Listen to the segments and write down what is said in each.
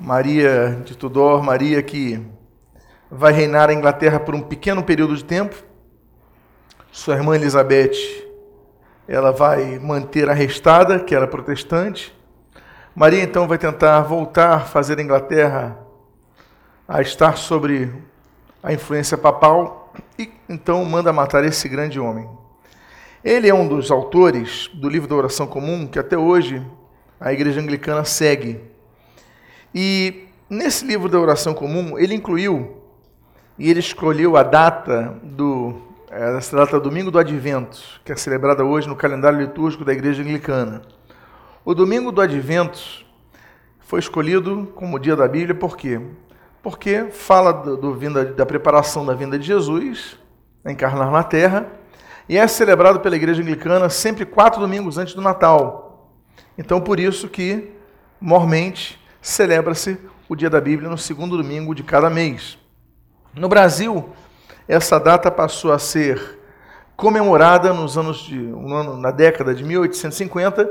Maria de Tudor, Maria que vai reinar a Inglaterra por um pequeno período de tempo. Sua irmã Elizabeth, ela vai manter arrestada, que era protestante. Maria então vai tentar voltar fazer a Inglaterra a estar sobre a influência papal e então manda matar esse grande homem. Ele é um dos autores do livro da oração comum que até hoje a igreja anglicana segue. E nesse livro da oração comum, ele incluiu e ele escolheu a data do essa data domingo do Advento, que é celebrada hoje no calendário litúrgico da igreja anglicana. O domingo do Advento foi escolhido como dia da Bíblia por quê? Porque fala do, do vinda, da preparação da vinda de Jesus, encarnar na terra, e é celebrado pela igreja anglicana sempre quatro domingos antes do Natal. Então, por isso que, mormente, celebra-se o dia da Bíblia no segundo domingo de cada mês. No Brasil, essa data passou a ser comemorada nos anos de, na década de 1850,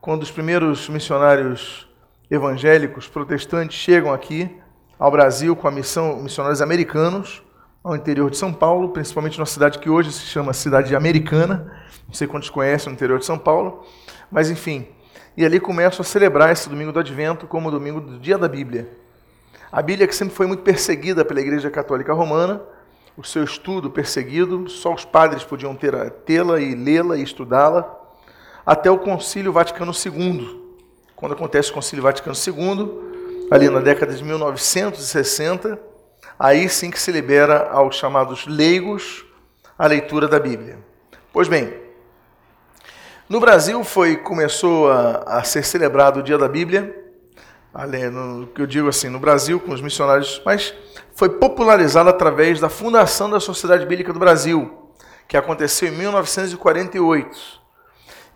quando os primeiros missionários evangélicos protestantes chegam aqui ao Brasil com a missão missionários americanos ao interior de São Paulo, principalmente numa cidade que hoje se chama Cidade Americana. Não sei quantos conhecem no interior de São Paulo, mas enfim. E ali começam a celebrar esse domingo do Advento como o domingo do Dia da Bíblia. A Bíblia que sempre foi muito perseguida pela Igreja Católica Romana, o seu estudo perseguido, só os padres podiam tê-la e lê-la e estudá-la, até o Concílio Vaticano II. Quando acontece o Concílio Vaticano II, ali na década de 1960, aí sim que se libera aos chamados leigos a leitura da Bíblia. Pois bem, no Brasil foi começou a, a ser celebrado o Dia da Bíblia, no que eu digo assim, no Brasil com os missionários, mas foi popularizado através da fundação da Sociedade Bíblica do Brasil, que aconteceu em 1948.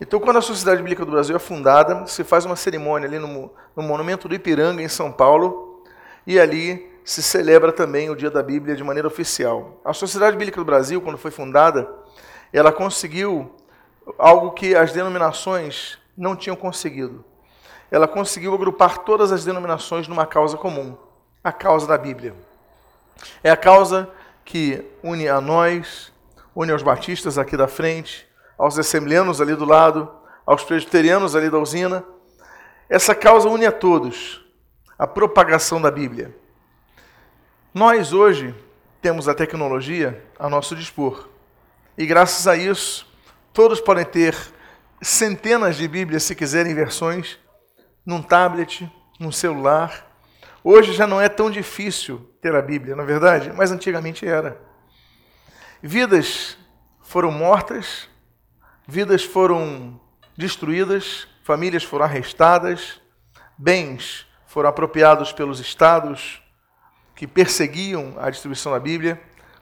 Então, quando a Sociedade Bíblica do Brasil é fundada, se faz uma cerimônia ali no, no Monumento do Ipiranga, em São Paulo, e ali se celebra também o Dia da Bíblia de maneira oficial. A Sociedade Bíblica do Brasil, quando foi fundada, ela conseguiu algo que as denominações não tinham conseguido. Ela conseguiu agrupar todas as denominações numa causa comum, a causa da Bíblia. É a causa que une a nós, une aos batistas aqui da frente, aos assembleanos ali do lado, aos presbiterianos ali da usina. Essa causa une a todos, a propagação da Bíblia. Nós hoje temos a tecnologia a nosso dispor. E graças a isso, todos podem ter centenas de Bíblias, se quiserem, versões, num tablet, num celular. Hoje já não é tão difícil ter a Bíblia, na é verdade, mas antigamente era. Vidas foram mortas, vidas foram destruídas, famílias foram arrestadas, bens foram apropriados pelos estados, que perseguiam a distribuição da Bíblia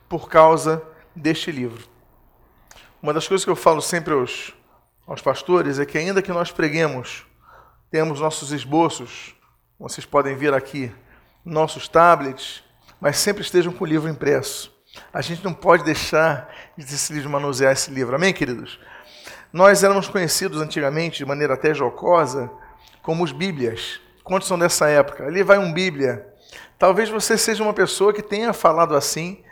por causa deste livro. Uma das coisas que eu falo sempre aos, aos pastores é que, ainda que nós preguemos, temos nossos esboços, vocês podem ver aqui, nossos tablets, mas sempre estejam com o livro impresso. A gente não pode deixar de decidir manusear esse livro. Amém, queridos? Nós éramos conhecidos antigamente, de maneira até jocosa, como os Bíblias. Quantos são dessa época? Ali vai um Bíblia. Talvez você seja uma pessoa que tenha falado assim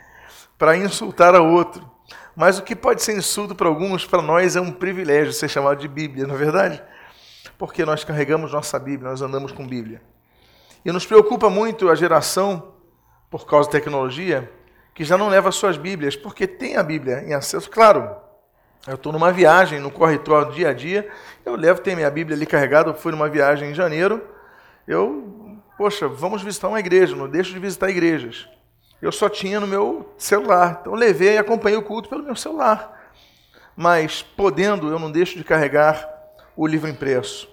para insultar a outro. Mas o que pode ser insulto para alguns, para nós é um privilégio ser chamado de Bíblia, não é verdade? Porque nós carregamos nossa Bíblia, nós andamos com Bíblia. E nos preocupa muito a geração, por causa da tecnologia, que já não leva suas Bíblias, porque tem a Bíblia em acesso. Claro, eu estou numa viagem, no corretor dia a dia, eu levo, tenho minha Bíblia ali carregada, eu fui numa viagem em janeiro, eu poxa, vamos visitar uma igreja, não deixo de visitar igrejas. Eu só tinha no meu celular. Então levei e acompanhei o culto pelo meu celular. Mas podendo, eu não deixo de carregar o livro impresso.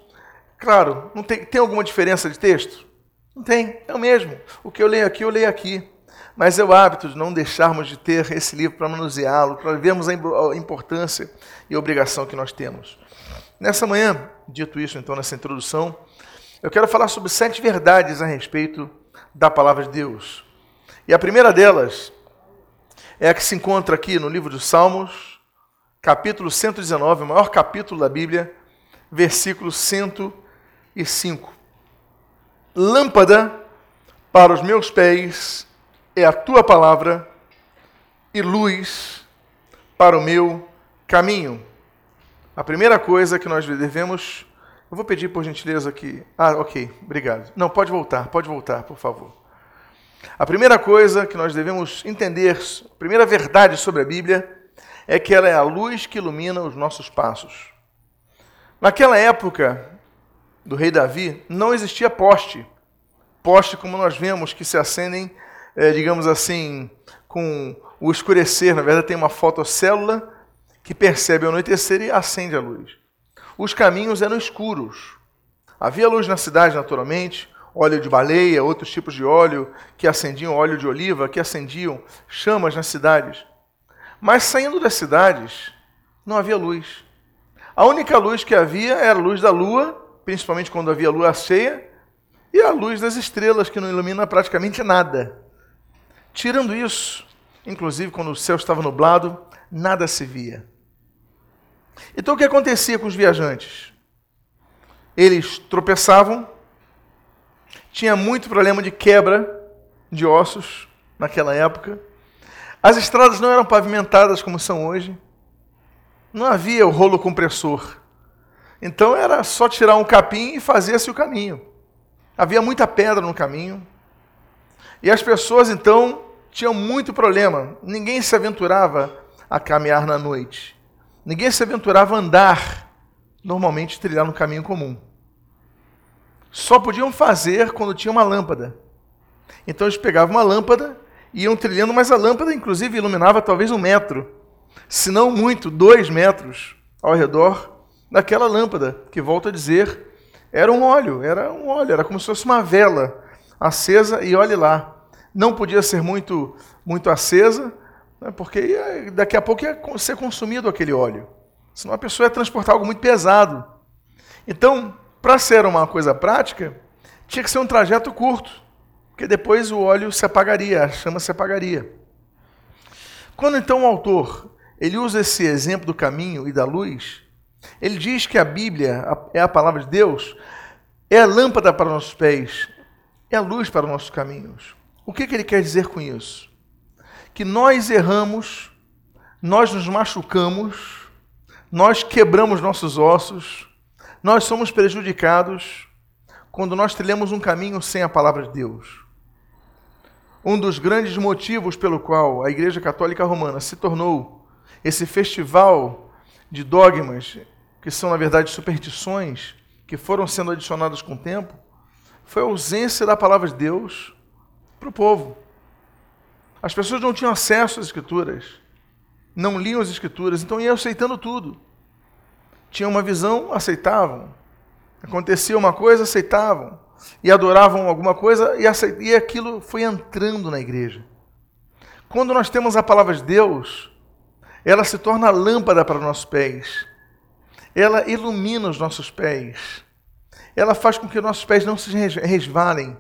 Claro, não tem, tem alguma diferença de texto? Não tem, é o mesmo. O que eu leio aqui, eu leio aqui. Mas é o hábito de não deixarmos de ter esse livro para manuseá-lo, para vermos a importância e a obrigação que nós temos. Nessa manhã, dito isso então nessa introdução, eu quero falar sobre sete verdades a respeito da palavra de Deus. E a primeira delas é a que se encontra aqui no livro dos Salmos, capítulo 119, o maior capítulo da Bíblia, versículo 105. lâmpada para os meus pés é a tua palavra e luz para o meu caminho. A primeira coisa que nós devemos. Eu vou pedir por gentileza aqui. Ah, ok, obrigado. Não, pode voltar, pode voltar, por favor. A primeira coisa que nós devemos entender, a primeira verdade sobre a Bíblia, é que ela é a luz que ilumina os nossos passos. Naquela época do rei Davi, não existia poste. Poste como nós vemos que se acendem, é, digamos assim, com o escurecer. Na verdade, tem uma fotocélula que percebe o anoitecer e acende a luz. Os caminhos eram escuros. Havia luz na cidade, naturalmente, óleo de baleia, outros tipos de óleo que acendiam, óleo de oliva, que acendiam chamas nas cidades. Mas saindo das cidades, não havia luz. A única luz que havia era a luz da lua, principalmente quando havia lua cheia, e a luz das estrelas, que não ilumina praticamente nada. Tirando isso, inclusive quando o céu estava nublado, nada se via. Então o que acontecia com os viajantes? Eles tropeçavam, tinha muito problema de quebra de ossos naquela época. As estradas não eram pavimentadas como são hoje. Não havia o rolo compressor. Então era só tirar um capim e fazia-se o caminho. Havia muita pedra no caminho. E as pessoas então tinham muito problema. Ninguém se aventurava a caminhar na noite. Ninguém se aventurava a andar, normalmente trilhar no caminho comum só podiam fazer quando tinha uma lâmpada. Então eles pegavam uma lâmpada e iam trilhando, mas a lâmpada, inclusive, iluminava talvez um metro, se não muito, dois metros ao redor daquela lâmpada, que, volto a dizer, era um óleo, era um óleo, era como se fosse uma vela acesa e olhe lá. Não podia ser muito, muito acesa, né, porque ia, daqui a pouco ia ser consumido aquele óleo. Senão a pessoa ia transportar algo muito pesado. Então, para ser uma coisa prática, tinha que ser um trajeto curto, porque depois o óleo se apagaria, a chama se apagaria. Quando então o autor ele usa esse exemplo do caminho e da luz, ele diz que a Bíblia é a palavra de Deus, é a lâmpada para os nossos pés, é a luz para os nossos caminhos. O que, que ele quer dizer com isso? Que nós erramos, nós nos machucamos, nós quebramos nossos ossos, nós somos prejudicados quando nós trilhamos um caminho sem a palavra de Deus. Um dos grandes motivos pelo qual a Igreja Católica Romana se tornou esse festival de dogmas, que são, na verdade, superstições, que foram sendo adicionadas com o tempo, foi a ausência da palavra de Deus para o povo. As pessoas não tinham acesso às Escrituras, não liam as Escrituras, então iam aceitando tudo tinham uma visão, aceitavam. Acontecia uma coisa, aceitavam. E adoravam alguma coisa e, aceit... e aquilo foi entrando na igreja. Quando nós temos a palavra de Deus, ela se torna lâmpada para os nossos pés. Ela ilumina os nossos pés. Ela faz com que nossos pés não se resvalem,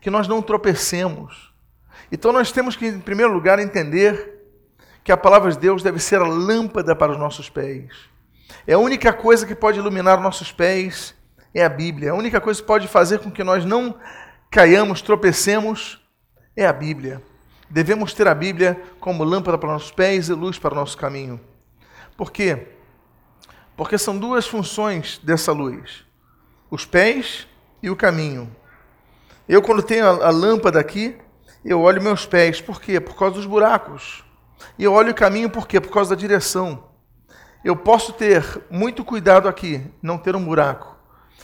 que nós não tropecemos. Então nós temos que, em primeiro lugar, entender que a palavra de Deus deve ser a lâmpada para os nossos pés. É a única coisa que pode iluminar nossos pés é a Bíblia. A única coisa que pode fazer com que nós não caiamos, tropecemos, é a Bíblia. Devemos ter a Bíblia como lâmpada para nossos pés e luz para o nosso caminho. Por quê? Porque são duas funções dessa luz: os pés e o caminho. Eu, quando tenho a, lâmpada aqui, eu olho meus pés. Por quê? Por causa dos buracos. E eu olho o caminho por quê? Por causa da direção. Eu posso ter muito cuidado aqui, não ter um buraco,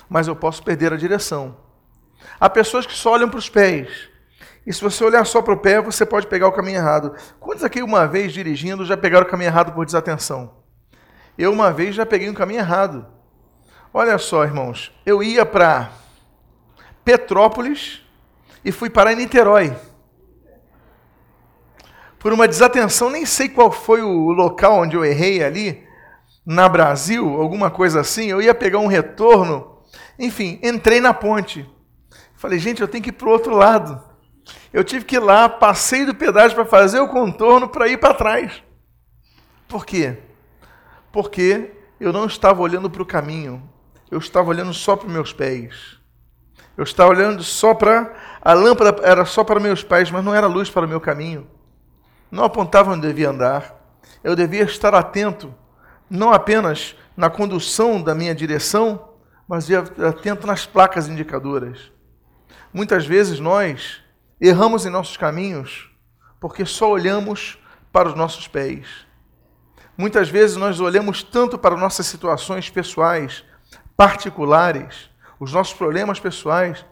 mas eu posso perder a direção. Há pessoas que só olham para os pés. E se você olhar só para o pé, você pode pegar o caminho errado. Quantos aqui, uma vez dirigindo, já pegaram o caminho errado por desatenção? Eu, uma vez, já peguei um caminho errado. Olha só, irmãos, eu ia para Petrópolis e fui parar em Niterói. Por uma desatenção, nem sei qual foi o local onde eu errei ali, na Brasil, alguma coisa assim, eu ia pegar um retorno. Enfim, entrei na ponte. Falei, gente, eu tenho que ir para o outro lado. Eu tive que ir lá, passei do pedágio para fazer o contorno para ir para trás. Por quê? Porque eu não estava olhando para o caminho, eu estava olhando só para meus pés. Eu estava olhando só para. A lâmpada era só para meus pés, mas não era luz para o meu caminho. Não apontava onde devia andar. Eu devia estar atento, não apenas na condução da minha direção, mas atento nas placas indicadoras. Muitas vezes nós erramos em nossos caminhos porque só olhamos para os nossos pés. Muitas vezes nós olhamos tanto para nossas situações pessoais, particulares, os nossos problemas pessoais,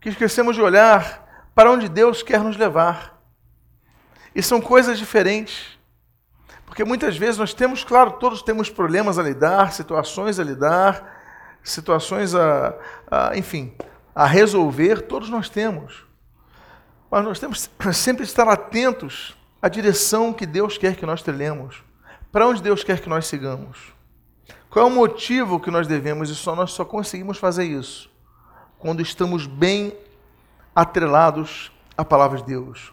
que esquecemos de olhar para onde Deus quer nos levar. E são coisas diferentes. Porque muitas vezes nós temos, claro, todos temos problemas a lidar, situações a lidar, situações a, a enfim, a resolver, todos nós temos. Mas nós temos sempre estar atentos à direção que Deus quer que nós trilhemos, para onde Deus quer que nós sigamos. Qual é o motivo que nós devemos, e só nós só conseguimos fazer isso quando estamos bem atrelados à palavra de Deus.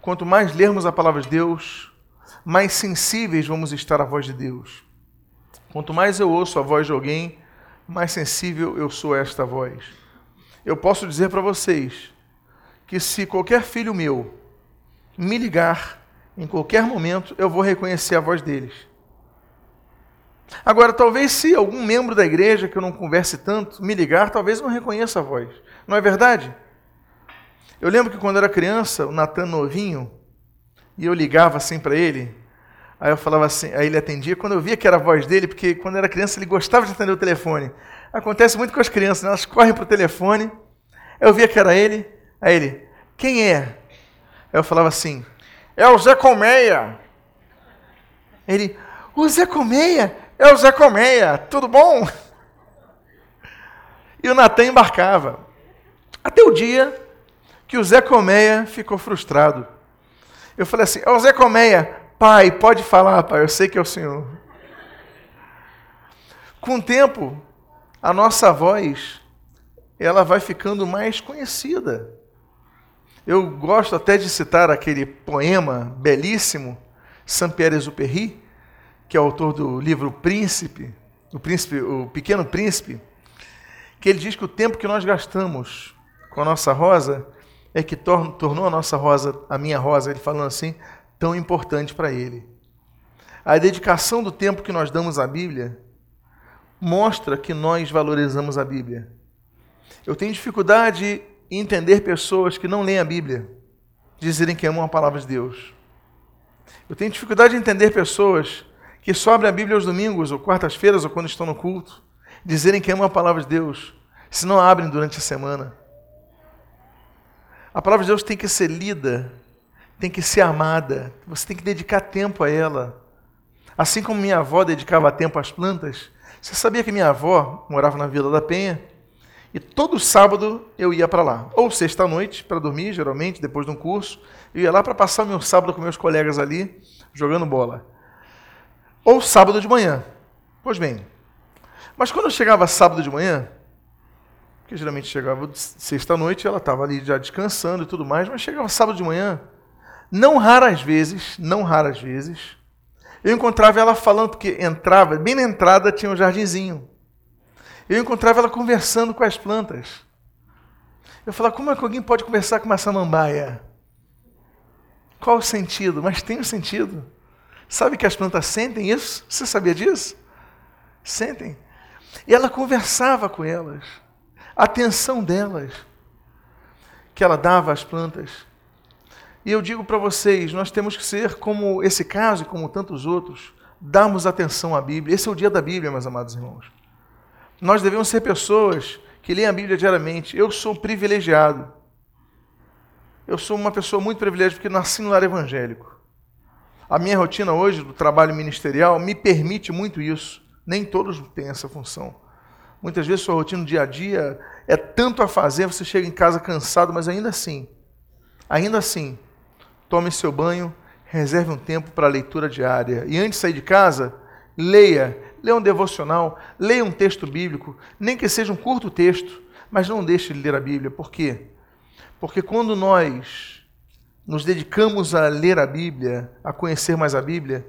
Quanto mais lermos a palavra de Deus, mais sensíveis vamos estar à voz de Deus. Quanto mais eu ouço a voz de alguém, mais sensível eu sou a esta voz. Eu posso dizer para vocês que se qualquer filho meu me ligar em qualquer momento, eu vou reconhecer a voz deles. Agora, talvez se algum membro da igreja que eu não converse tanto me ligar, talvez eu não reconheça a voz. Não é verdade? Eu lembro que quando era criança, o Natan novinho, e eu ligava assim para ele, aí eu falava assim, aí ele atendia, quando eu via que era a voz dele, porque quando era criança ele gostava de atender o telefone. Acontece muito com as crianças, né? elas correm para o telefone, eu via que era ele, aí ele, quem é? Aí eu falava assim, é o Zé Colmeia. Ele, o Zé Colmeia? É o Zé Colmeia, tudo bom? E o Natan embarcava. Até o dia que o Zé Colmeia ficou frustrado. Eu falei assim: Ô Zé Colmeia, pai, pode falar, pai, eu sei que é o senhor. Com o tempo, a nossa voz ela vai ficando mais conhecida. Eu gosto até de citar aquele poema belíssimo, Saint-Pierre-Exupéry, que é autor do livro Príncipe, o Príncipe, o Pequeno Príncipe, que ele diz que o tempo que nós gastamos com a nossa rosa é que tor tornou a nossa rosa, a minha rosa, ele falando assim, tão importante para ele. A dedicação do tempo que nós damos à Bíblia mostra que nós valorizamos a Bíblia. Eu tenho dificuldade em entender pessoas que não leem a Bíblia dizerem que amam a palavra de Deus. Eu tenho dificuldade em entender pessoas que só abrem a Bíblia aos domingos, ou quartas-feiras, ou quando estão no culto, dizerem que amam a palavra de Deus, se não abrem durante a semana. A palavra de Deus tem que ser lida, tem que ser amada, você tem que dedicar tempo a ela. Assim como minha avó dedicava tempo às plantas, você sabia que minha avó morava na Vila da Penha? E todo sábado eu ia para lá, ou sexta-noite, para dormir, geralmente, depois de um curso. Eu ia lá para passar o meu sábado com meus colegas ali, jogando bola ou sábado de manhã. Pois bem, mas quando eu chegava sábado de manhã, que geralmente chegava sexta-noite, ela estava ali já descansando e tudo mais, mas chegava sábado de manhã, não raras vezes, não raras vezes, eu encontrava ela falando, porque entrava, bem na entrada tinha um jardinzinho. Eu encontrava ela conversando com as plantas. Eu falava, como é que alguém pode conversar com uma samambaia? Qual o sentido? Mas tem um sentido. Sabe que as plantas sentem isso? Você sabia disso? Sentem. E ela conversava com elas. Atenção delas que ela dava às plantas. E eu digo para vocês, nós temos que ser como esse caso e como tantos outros, darmos atenção à Bíblia. Esse é o dia da Bíblia, meus amados irmãos. Nós devemos ser pessoas que leem a Bíblia diariamente. Eu sou privilegiado. Eu sou uma pessoa muito privilegiada porque nasci no lar evangélico. A minha rotina hoje do trabalho ministerial me permite muito isso. Nem todos têm essa função. Muitas vezes sua rotina no dia a dia é tanto a fazer, você chega em casa cansado, mas ainda assim, ainda assim, tome seu banho, reserve um tempo para a leitura diária. E antes de sair de casa, leia, leia um devocional, leia um texto bíblico, nem que seja um curto texto, mas não deixe de ler a Bíblia. Por quê? Porque quando nós nos dedicamos a ler a Bíblia, a conhecer mais a Bíblia,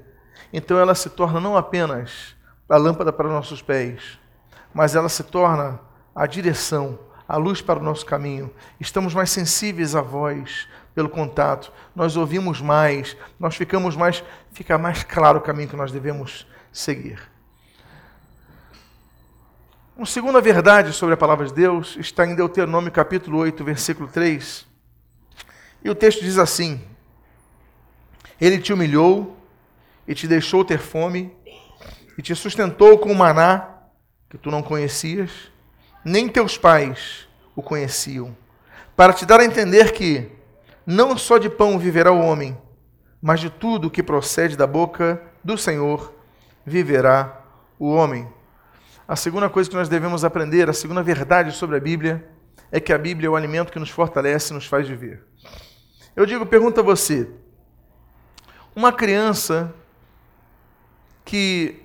então ela se torna não apenas a lâmpada para nossos pés, mas ela se torna a direção, a luz para o nosso caminho. Estamos mais sensíveis à voz pelo contato. Nós ouvimos mais, nós ficamos mais, fica mais claro o caminho que nós devemos seguir. Uma segunda verdade sobre a palavra de Deus está em Deuteronômio capítulo 8, versículo 3. E o texto diz assim: Ele te humilhou e te deixou ter fome e te sustentou com maná que tu não conhecias, nem teus pais o conheciam, para te dar a entender que não só de pão viverá o homem, mas de tudo que procede da boca do Senhor viverá o homem. A segunda coisa que nós devemos aprender, a segunda verdade sobre a Bíblia, é que a Bíblia é o alimento que nos fortalece e nos faz viver. Eu digo, pergunta a você: uma criança que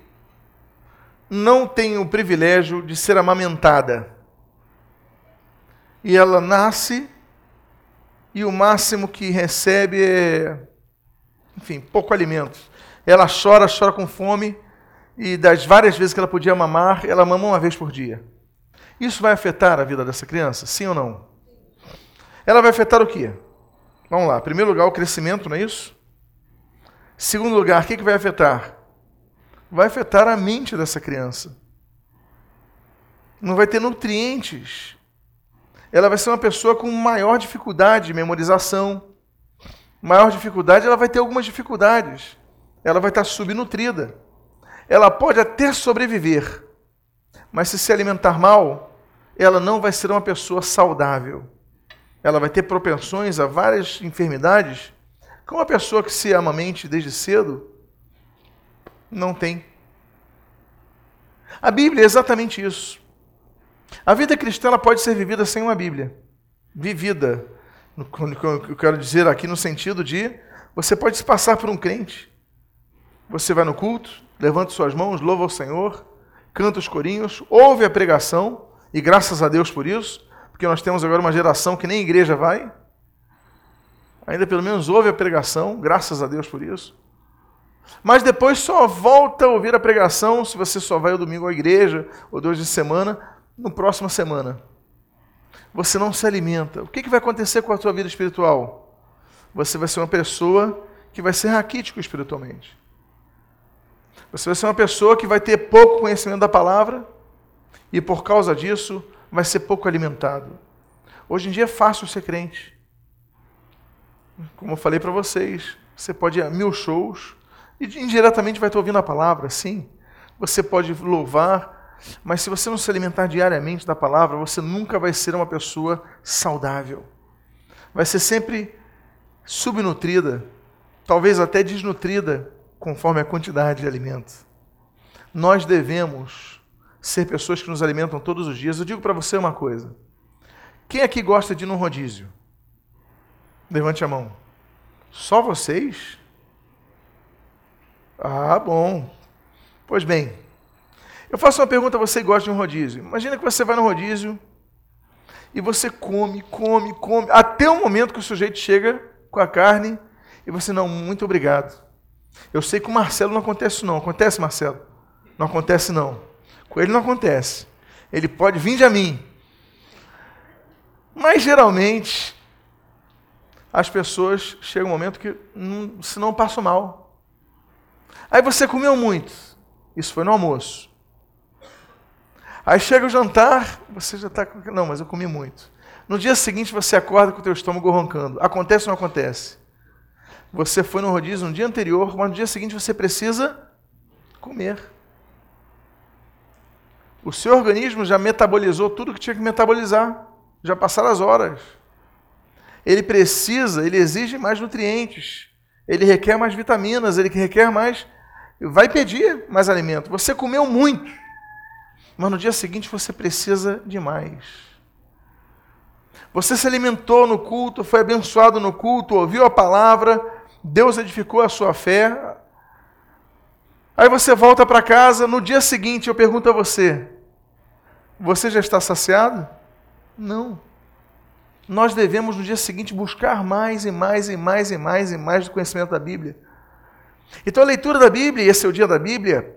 não tem o privilégio de ser amamentada. E ela nasce e o máximo que recebe é, enfim, pouco alimento. Ela chora, chora com fome e das várias vezes que ela podia mamar, ela mama uma vez por dia. Isso vai afetar a vida dessa criança? Sim ou não? Ela vai afetar o quê? Vamos lá. Em primeiro lugar, o crescimento, não é isso? Segundo lugar, o que, que vai afetar? Vai afetar a mente dessa criança. Não vai ter nutrientes. Ela vai ser uma pessoa com maior dificuldade de memorização. Maior dificuldade, ela vai ter algumas dificuldades. Ela vai estar subnutrida. Ela pode até sobreviver, mas se se alimentar mal, ela não vai ser uma pessoa saudável. Ela vai ter propensões a várias enfermidades, como uma pessoa que se ama mente desde cedo, não tem. A Bíblia é exatamente isso. A vida cristã pode ser vivida sem uma Bíblia. Vivida. Eu quero dizer aqui no sentido de você pode se passar por um crente. Você vai no culto, levanta suas mãos, louva o Senhor, canta os corinhos, ouve a pregação, e graças a Deus por isso, porque nós temos agora uma geração que nem igreja vai. Ainda pelo menos ouve a pregação, graças a Deus por isso. Mas depois só volta a ouvir a pregação se você só vai o domingo à igreja, ou dois de semana, no próxima semana. Você não se alimenta. O que, que vai acontecer com a sua vida espiritual? Você vai ser uma pessoa que vai ser raquítico espiritualmente. Você vai ser uma pessoa que vai ter pouco conhecimento da palavra e por causa disso vai ser pouco alimentado. Hoje em dia é fácil ser crente. Como eu falei para vocês, você pode ir a mil shows, e indiretamente vai estar ouvindo a palavra, sim. Você pode louvar, mas se você não se alimentar diariamente da palavra, você nunca vai ser uma pessoa saudável. Vai ser sempre subnutrida, talvez até desnutrida, conforme a quantidade de alimento. Nós devemos ser pessoas que nos alimentam todos os dias. Eu digo para você uma coisa: quem aqui gosta de ir num rodízio? Levante a mão. Só vocês? Ah, bom. Pois bem, eu faço uma pergunta a você que gosta de um rodízio. Imagina que você vai no rodízio e você come, come, come, até o momento que o sujeito chega com a carne e você, não, muito obrigado. Eu sei que com o Marcelo não acontece não. Acontece, Marcelo? Não acontece não. Com ele não acontece. Ele pode vir de mim. Mas geralmente as pessoas chegam um momento que se não passam mal. Aí você comeu muito. Isso foi no almoço. Aí chega o jantar, você já está. Não, mas eu comi muito. No dia seguinte você acorda com o teu estômago roncando. Acontece ou não acontece? Você foi no rodízio no dia anterior, mas no dia seguinte você precisa comer. O seu organismo já metabolizou tudo que tinha que metabolizar. Já passaram as horas. Ele precisa, ele exige mais nutrientes. Ele requer mais vitaminas, ele requer mais vai pedir mais alimento. Você comeu muito, mas no dia seguinte você precisa de mais. Você se alimentou no culto, foi abençoado no culto, ouviu a palavra, Deus edificou a sua fé. Aí você volta para casa, no dia seguinte eu pergunto a você: você já está saciado? Não. Nós devemos no dia seguinte buscar mais e mais e mais e mais e mais do conhecimento da Bíblia. Então a leitura da Bíblia, esse é o dia da Bíblia,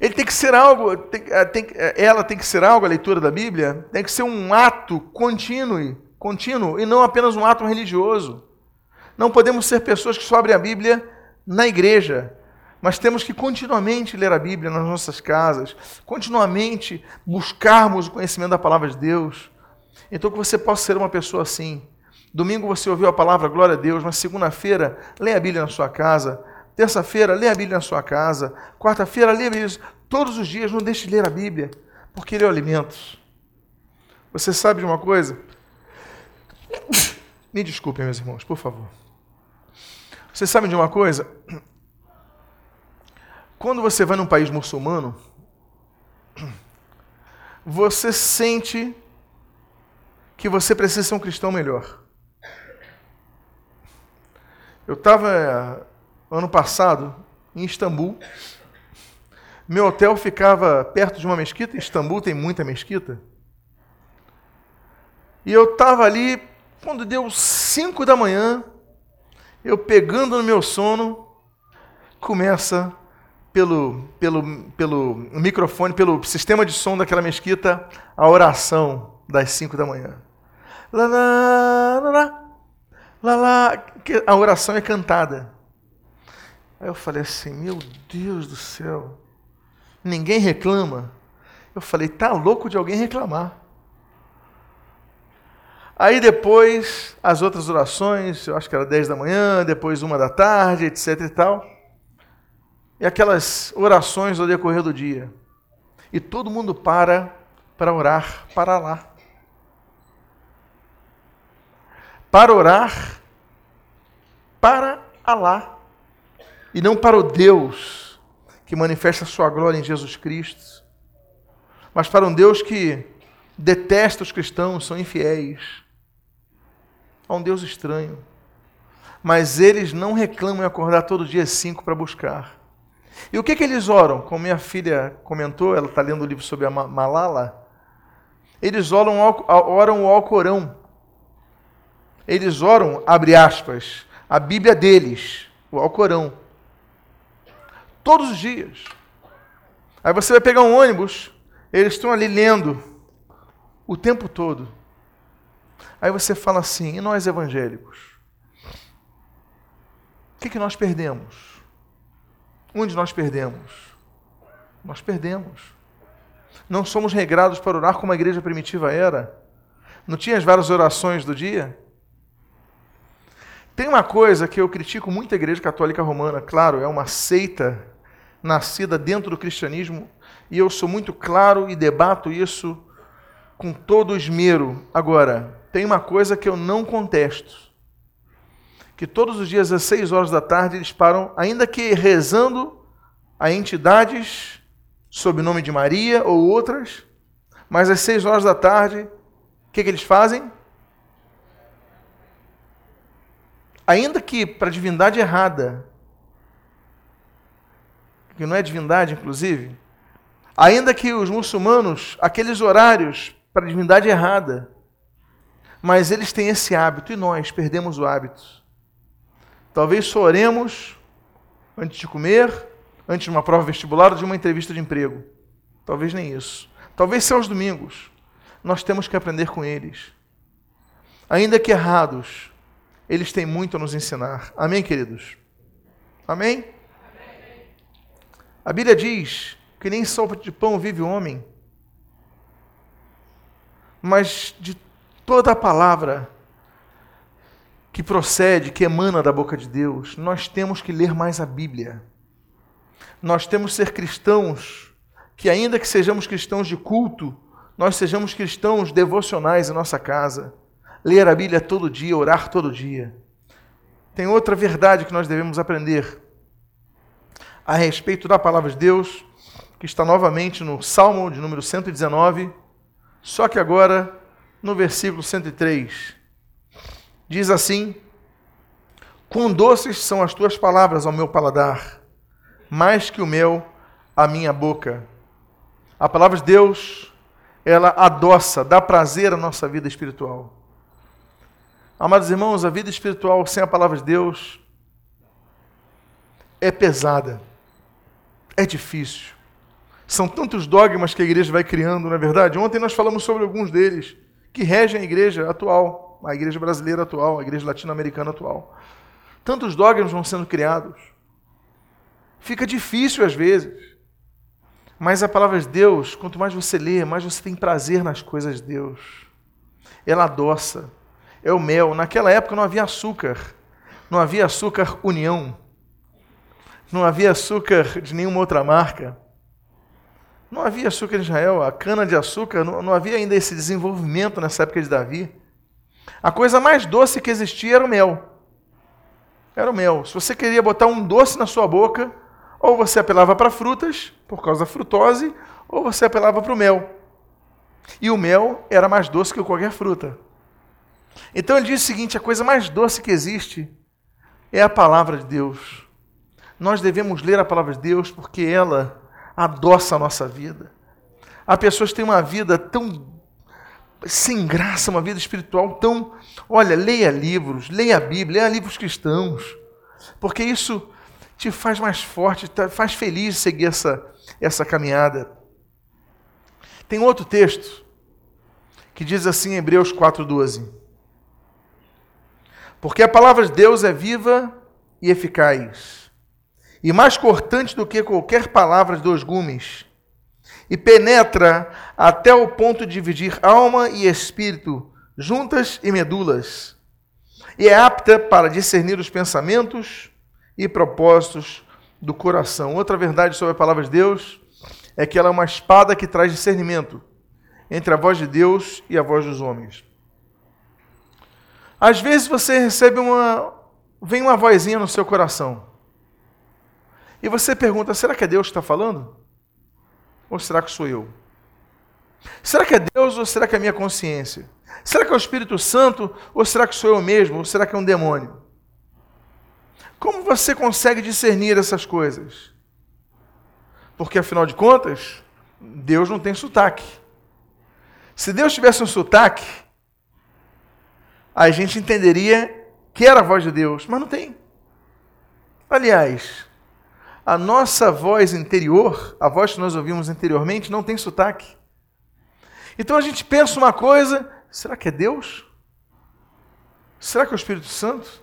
Ele tem que ser algo, tem, eh, tem, eh, ela tem que ser algo, a leitura da Bíblia, tem que ser um ato contínuo, contínuo e não apenas um ato religioso. Não podemos ser pessoas que só abrem a Bíblia na igreja, mas temos que continuamente ler a Bíblia nas nossas casas, continuamente buscarmos o conhecimento da palavra de Deus. Então que você possa ser uma pessoa assim. Domingo você ouviu a palavra, glória a Deus, mas segunda-feira, leia a Bíblia na sua casa. Terça-feira, leia a Bíblia na sua casa. Quarta-feira, leia a Bíblia. Todos os dias, não deixe de ler a Bíblia, porque ele é o alimento. Você sabe de uma coisa? Me desculpem, meus irmãos, por favor. Vocês sabem de uma coisa? Quando você vai num país muçulmano, você sente que você precisa ser um cristão melhor. Eu estava ano passado em Istambul. Meu hotel ficava perto de uma mesquita. Istambul tem muita mesquita. E eu estava ali, quando deu 5 da manhã, eu pegando no meu sono, começa pelo, pelo, pelo microfone, pelo sistema de som daquela mesquita, a oração das 5 da manhã. Lá, lá, lá, lá, lá, lá, a oração é cantada. Aí eu falei assim: Meu Deus do céu, ninguém reclama. Eu falei: Tá louco de alguém reclamar. Aí depois, as outras orações, eu acho que era 10 da manhã, depois uma da tarde, etc e tal. E aquelas orações ao decorrer do dia. E todo mundo para para orar para lá. Para orar para Alá. E não para o Deus que manifesta a sua glória em Jesus Cristo. Mas para um Deus que detesta os cristãos, são infiéis a um Deus estranho. Mas eles não reclamam em acordar todo dia cinco para buscar. E o que, que eles oram? Como minha filha comentou, ela está lendo o livro sobre a Malala. Eles oram, oram o Alcorão. Eles oram, abre aspas, a Bíblia deles, o Alcorão. Todos os dias. Aí você vai pegar um ônibus, eles estão ali lendo o tempo todo. Aí você fala assim, e nós evangélicos? O que, que nós perdemos? Onde nós perdemos? Nós perdemos. Não somos regrados para orar como a igreja primitiva era. Não tinha as várias orações do dia? Tem uma coisa que eu critico muito a Igreja Católica Romana, claro, é uma seita nascida dentro do cristianismo, e eu sou muito claro e debato isso com todo esmero. Agora, tem uma coisa que eu não contesto. Que todos os dias às seis horas da tarde eles param, ainda que rezando a entidades sob o nome de Maria ou outras, mas às seis horas da tarde, o que, que eles fazem? Ainda que para divindade errada, que não é divindade, inclusive, ainda que os muçulmanos, aqueles horários para divindade errada, mas eles têm esse hábito e nós perdemos o hábito. Talvez só oremos antes de comer, antes de uma prova vestibular ou de uma entrevista de emprego. Talvez nem isso. Talvez seja aos domingos. Nós temos que aprender com eles. Ainda que errados, eles têm muito a nos ensinar. Amém, queridos? Amém? A Bíblia diz que nem só de pão vive o homem, mas de Toda a palavra que procede, que emana da boca de Deus, nós temos que ler mais a Bíblia. Nós temos que ser cristãos que, ainda que sejamos cristãos de culto, nós sejamos cristãos devocionais em nossa casa. Ler a Bíblia todo dia, orar todo dia. Tem outra verdade que nós devemos aprender a respeito da palavra de Deus, que está novamente no Salmo de número 119, só que agora no versículo 103. Diz assim: Quão doces são as tuas palavras ao meu paladar, mais que o mel à minha boca. A palavra de Deus, ela adoça, dá prazer à nossa vida espiritual. Amados irmãos, a vida espiritual sem a palavra de Deus é pesada, é difícil. São tantos dogmas que a igreja vai criando, na é verdade. Ontem nós falamos sobre alguns deles que regem a igreja atual, a igreja brasileira atual, a igreja latino-americana atual. Tantos dogmas vão sendo criados. Fica difícil às vezes. Mas a palavra de Deus, quanto mais você lê, mais você tem prazer nas coisas de Deus. Ela adoça. É o mel. Naquela época não havia açúcar. Não havia açúcar União. Não havia açúcar de nenhuma outra marca. Não havia açúcar em Israel, a cana-de-açúcar, não, não havia ainda esse desenvolvimento nessa época de Davi. A coisa mais doce que existia era o mel. Era o mel. Se você queria botar um doce na sua boca, ou você apelava para frutas, por causa da frutose, ou você apelava para o mel. E o mel era mais doce que qualquer fruta. Então ele diz o seguinte: a coisa mais doce que existe é a palavra de Deus. Nós devemos ler a palavra de Deus porque ela adoça a nossa vida. Há pessoas que têm uma vida tão sem graça, uma vida espiritual tão. Olha, leia livros, leia a Bíblia, leia livros cristãos, porque isso te faz mais forte, te faz feliz seguir essa, essa caminhada. Tem outro texto que diz assim em Hebreus 4,12: Porque a palavra de Deus é viva e eficaz e mais cortante do que qualquer palavra de dois gumes, e penetra até o ponto de dividir alma e espírito, juntas e medulas, e é apta para discernir os pensamentos e propósitos do coração. Outra verdade sobre a palavra de Deus é que ela é uma espada que traz discernimento entre a voz de Deus e a voz dos homens. Às vezes você recebe uma. vem uma vozinha no seu coração. E você pergunta: será que é Deus que está falando? Ou será que sou eu? Será que é Deus ou será que é a minha consciência? Será que é o Espírito Santo ou será que sou eu mesmo? Ou será que é um demônio? Como você consegue discernir essas coisas? Porque afinal de contas, Deus não tem sotaque. Se Deus tivesse um sotaque, a gente entenderia que era a voz de Deus, mas não tem. Aliás, a nossa voz interior, a voz que nós ouvimos anteriormente, não tem sotaque. Então a gente pensa uma coisa, será que é Deus? Será que é o Espírito Santo?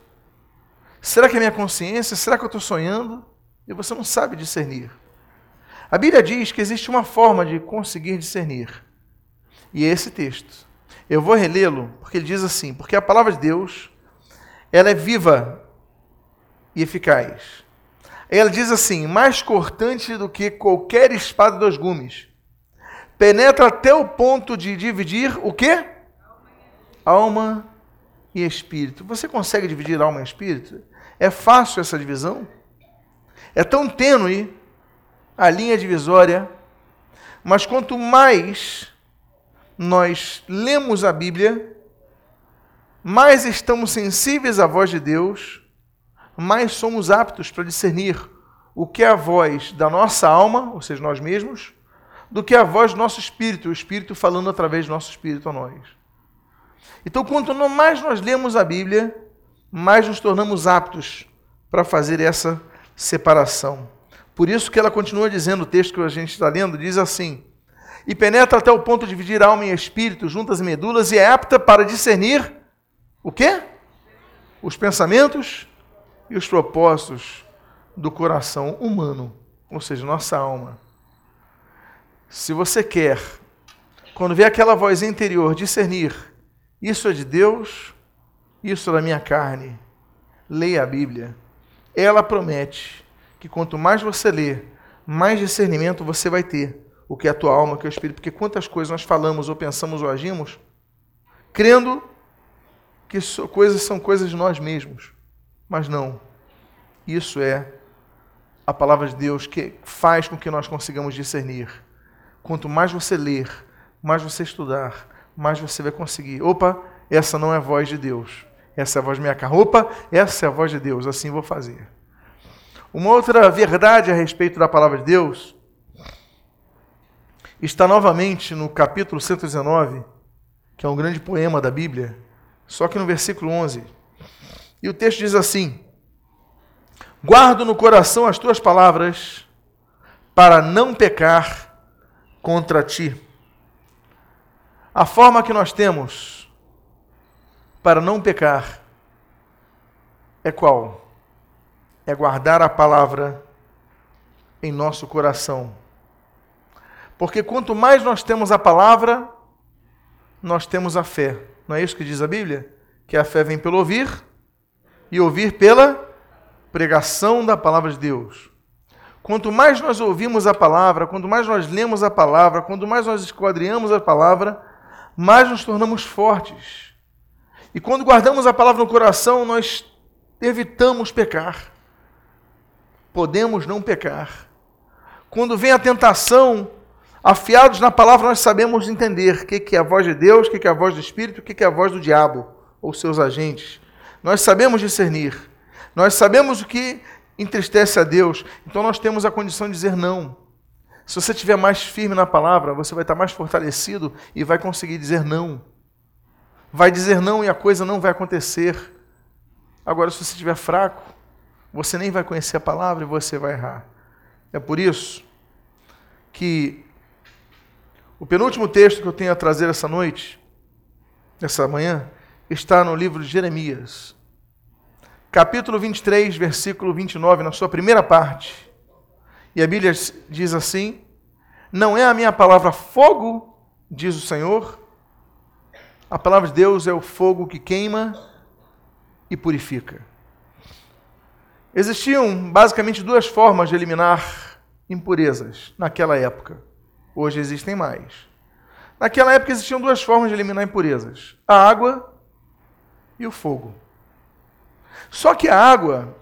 Será que é minha consciência? Será que eu estou sonhando? E você não sabe discernir. A Bíblia diz que existe uma forma de conseguir discernir. E é esse texto. Eu vou relê-lo porque ele diz assim: porque a palavra de Deus, ela é viva e eficaz ela diz assim: mais cortante do que qualquer espada dos gumes. Penetra até o ponto de dividir o quê? Alma e espírito. Você consegue dividir alma e espírito? É fácil essa divisão? É tão tênue a linha divisória, mas quanto mais nós lemos a Bíblia, mais estamos sensíveis à voz de Deus mais somos aptos para discernir o que é a voz da nossa alma, ou seja, nós mesmos, do que é a voz do nosso espírito, o espírito falando através do nosso espírito a nós. Então, quanto mais nós lemos a Bíblia, mais nos tornamos aptos para fazer essa separação. Por isso que ela continua dizendo, o texto que a gente está lendo, diz assim: E penetra até o ponto de dividir alma e espírito, juntas e medulas, e é apta para discernir o quê? Os pensamentos e os propósitos do coração humano, ou seja, nossa alma. Se você quer, quando vê aquela voz interior, discernir isso é de Deus, isso é da minha carne, leia a Bíblia. Ela promete que quanto mais você lê, mais discernimento você vai ter. O que é a tua alma, o que é o espírito. Porque quantas coisas nós falamos, ou pensamos, ou agimos, crendo que coisas são coisas de nós mesmos. Mas não. Isso é a palavra de Deus que faz com que nós consigamos discernir. Quanto mais você ler, mais você estudar, mais você vai conseguir. Opa, essa não é a voz de Deus. Essa é a voz minha carne. Opa, essa é a voz de Deus. Assim vou fazer. Uma outra verdade a respeito da palavra de Deus está novamente no capítulo 119, que é um grande poema da Bíblia, só que no versículo 11. E o texto diz assim: Guardo no coração as tuas palavras para não pecar contra ti. A forma que nós temos para não pecar é qual? É guardar a palavra em nosso coração. Porque quanto mais nós temos a palavra, nós temos a fé. Não é isso que diz a Bíblia? Que a fé vem pelo ouvir e ouvir pela pregação da palavra de Deus. Quanto mais nós ouvimos a palavra, quanto mais nós lemos a palavra, quanto mais nós esquadrinhamos a palavra, mais nos tornamos fortes. E quando guardamos a palavra no coração, nós evitamos pecar. Podemos não pecar. Quando vem a tentação, afiados na palavra, nós sabemos entender o que é a voz de Deus, o que é a voz do Espírito, o que é a voz do diabo ou seus agentes. Nós sabemos discernir. Nós sabemos o que entristece a Deus. Então nós temos a condição de dizer não. Se você estiver mais firme na palavra, você vai estar mais fortalecido e vai conseguir dizer não. Vai dizer não e a coisa não vai acontecer. Agora, se você estiver fraco, você nem vai conhecer a palavra e você vai errar. É por isso que o penúltimo texto que eu tenho a trazer essa noite, essa manhã, está no livro de Jeremias, capítulo 23, versículo 29, na sua primeira parte. E a Bíblia diz assim: Não é a minha palavra fogo, diz o Senhor. A palavra de Deus é o fogo que queima e purifica. Existiam basicamente duas formas de eliminar impurezas naquela época. Hoje existem mais. Naquela época existiam duas formas de eliminar impurezas: a água e o fogo. Só que a água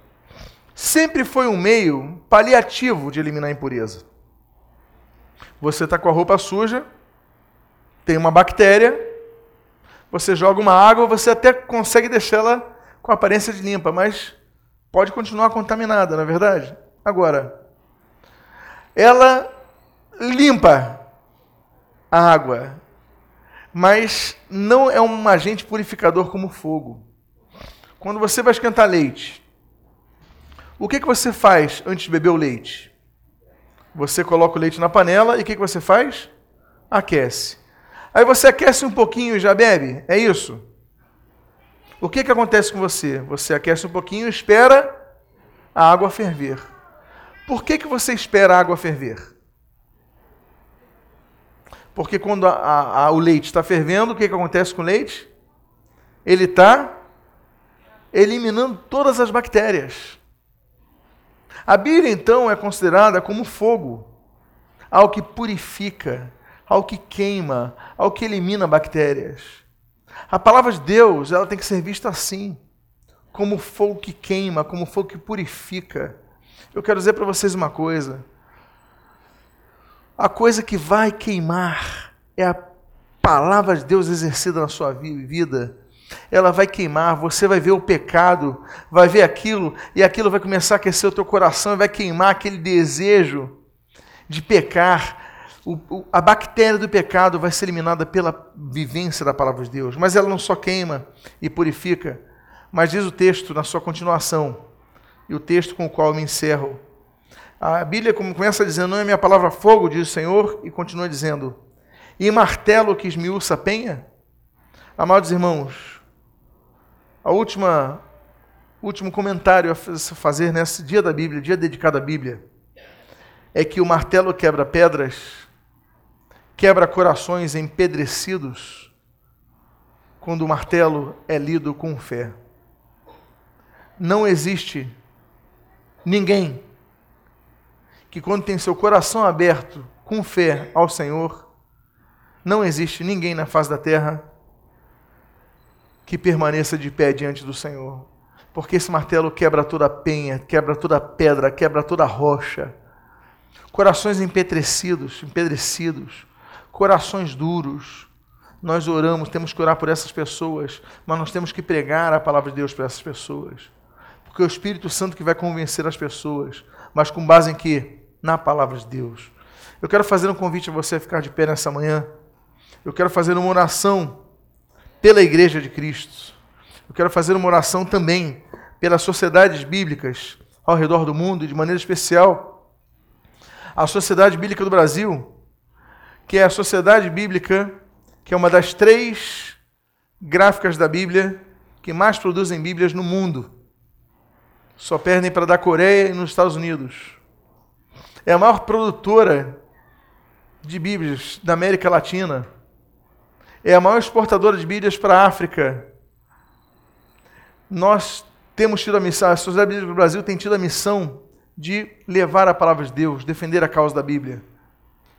sempre foi um meio paliativo de eliminar a impureza. Você está com a roupa suja, tem uma bactéria, você joga uma água, você até consegue deixá-la com aparência de limpa, mas pode continuar contaminada, não é verdade? Agora, ela limpa a água, mas não é um agente purificador como fogo. Quando você vai esquentar leite, o que, que você faz antes de beber o leite? Você coloca o leite na panela e o que, que você faz? Aquece. Aí você aquece um pouquinho e já bebe? É isso? O que, que acontece com você? Você aquece um pouquinho e espera a água ferver. Por que, que você espera a água ferver? Porque quando a, a, a, o leite está fervendo, o que, que acontece com o leite? Ele está eliminando todas as bactérias. A Bíblia, então, é considerada como fogo, algo que purifica, algo que queima, algo que elimina bactérias. A palavra de Deus, ela tem que ser vista assim, como fogo que queima, como fogo que purifica. Eu quero dizer para vocês uma coisa. A coisa que vai queimar é a palavra de Deus exercida na sua vida ela vai queimar, você vai ver o pecado, vai ver aquilo, e aquilo vai começar a aquecer o teu coração, vai queimar aquele desejo de pecar. O, o, a bactéria do pecado vai ser eliminada pela vivência da palavra de Deus, mas ela não só queima e purifica, mas diz o texto na sua continuação, e o texto com o qual eu me encerro. A Bíblia começa dizendo: Não é minha palavra fogo, diz o Senhor, e continua dizendo: E martelo que esmiuça penha? Amados irmãos, a última último comentário a fazer nesse dia da Bíblia, dia dedicado à Bíblia, é que o martelo quebra pedras, quebra corações empedrecidos, quando o martelo é lido com fé. Não existe ninguém que, quando tem seu coração aberto com fé ao Senhor, não existe ninguém na face da terra que permaneça de pé diante do Senhor. Porque esse martelo quebra toda penha, quebra toda pedra, quebra toda rocha. Corações empetrecidos, empedrecidos, corações duros. Nós oramos, temos que orar por essas pessoas, mas nós temos que pregar a palavra de Deus para essas pessoas. Porque é o Espírito Santo que vai convencer as pessoas, mas com base em quê? Na palavra de Deus. Eu quero fazer um convite a você a ficar de pé nessa manhã. Eu quero fazer uma oração pela Igreja de Cristo. Eu quero fazer uma oração também pelas sociedades bíblicas ao redor do mundo, e de maneira especial a Sociedade Bíblica do Brasil, que é a Sociedade Bíblica, que é uma das três gráficas da Bíblia que mais produzem Bíblias no mundo. Só perdem para da Coreia e nos Estados Unidos. É a maior produtora de Bíblias da América Latina. É a maior exportadora de Bíblias para a África. Nós temos tido a missão, a Sociedade Bíblica do Brasil tem tido a missão de levar a palavra de Deus, defender a causa da Bíblia.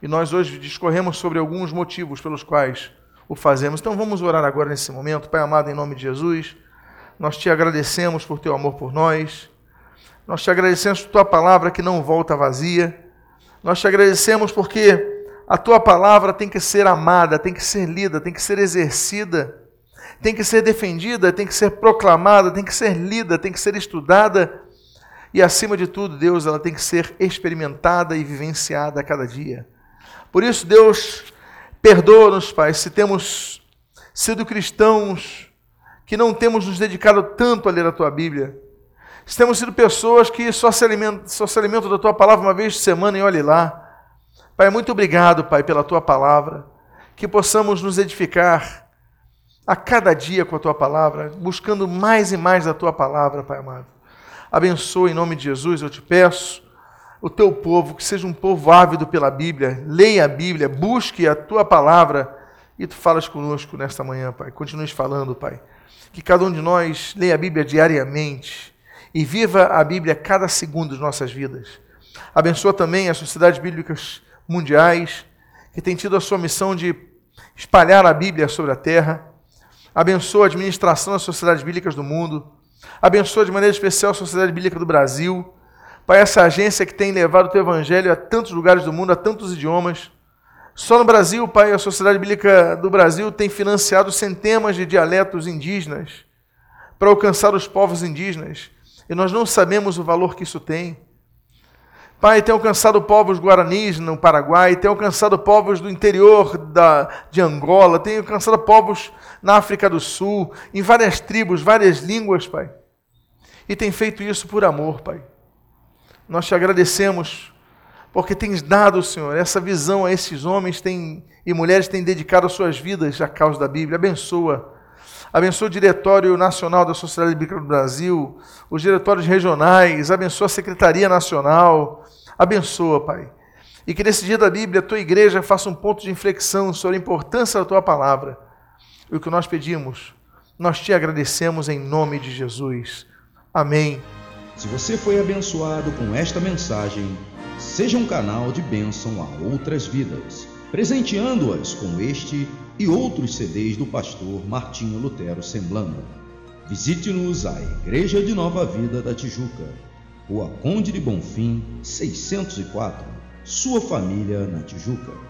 E nós hoje discorremos sobre alguns motivos pelos quais o fazemos. Então vamos orar agora nesse momento. Pai amado, em nome de Jesus, nós te agradecemos por teu amor por nós. Nós te agradecemos por tua palavra que não volta vazia. Nós te agradecemos porque a tua palavra tem que ser amada, tem que ser lida, tem que ser exercida, tem que ser defendida, tem que ser proclamada, tem que ser lida, tem que ser estudada e acima de tudo, Deus, ela tem que ser experimentada e vivenciada a cada dia. Por isso, Deus, perdoa-nos, Pai, se temos sido cristãos que não temos nos dedicado tanto a ler a tua Bíblia. Temos sido pessoas que só se alimentam, só se alimentam da tua palavra uma vez por semana e olhe lá. Pai, muito obrigado, Pai, pela tua palavra. Que possamos nos edificar a cada dia com a tua palavra, buscando mais e mais a tua palavra, Pai amado. Abençoa em nome de Jesus, eu te peço, o teu povo, que seja um povo ávido pela Bíblia, leia a Bíblia, busque a tua palavra e tu falas conosco nesta manhã, Pai. Continues falando, Pai. Que cada um de nós leia a Bíblia diariamente e viva a Bíblia cada segundo de nossas vidas. Abençoa também as sociedades bíblicas mundiais, que têm tido a sua missão de espalhar a Bíblia sobre a terra. Abençoa a administração das sociedades bíblicas do mundo. Abençoa de maneira especial a Sociedade Bíblica do Brasil. Pai, essa agência que tem levado o teu evangelho a tantos lugares do mundo, a tantos idiomas. Só no Brasil, Pai, a Sociedade Bíblica do Brasil tem financiado centenas de dialetos indígenas para alcançar os povos indígenas. E nós não sabemos o valor que isso tem. Pai, tem alcançado povos guaranis no Paraguai, tem alcançado povos do interior da, de Angola, tem alcançado povos na África do Sul, em várias tribos, várias línguas, Pai. E tem feito isso por amor, Pai. Nós te agradecemos porque tens dado, Senhor, essa visão a esses homens e mulheres têm dedicado as suas vidas à causa da Bíblia. Abençoa. Abençoa o Diretório Nacional da Sociedade Bíblica do Brasil, os diretórios regionais, abençoa a Secretaria Nacional, Abençoa, Pai. E que nesse dia da Bíblia a tua igreja faça um ponto de inflexão sobre a importância da tua palavra. E o que nós pedimos, nós te agradecemos em nome de Jesus. Amém. Se você foi abençoado com esta mensagem, seja um canal de bênção a outras vidas, presenteando-as com este e outros CDs do pastor Martinho Lutero Semblando. Visite-nos a Igreja de Nova Vida da Tijuca Rua Conde de Bonfim, 604. Sua família na Tijuca.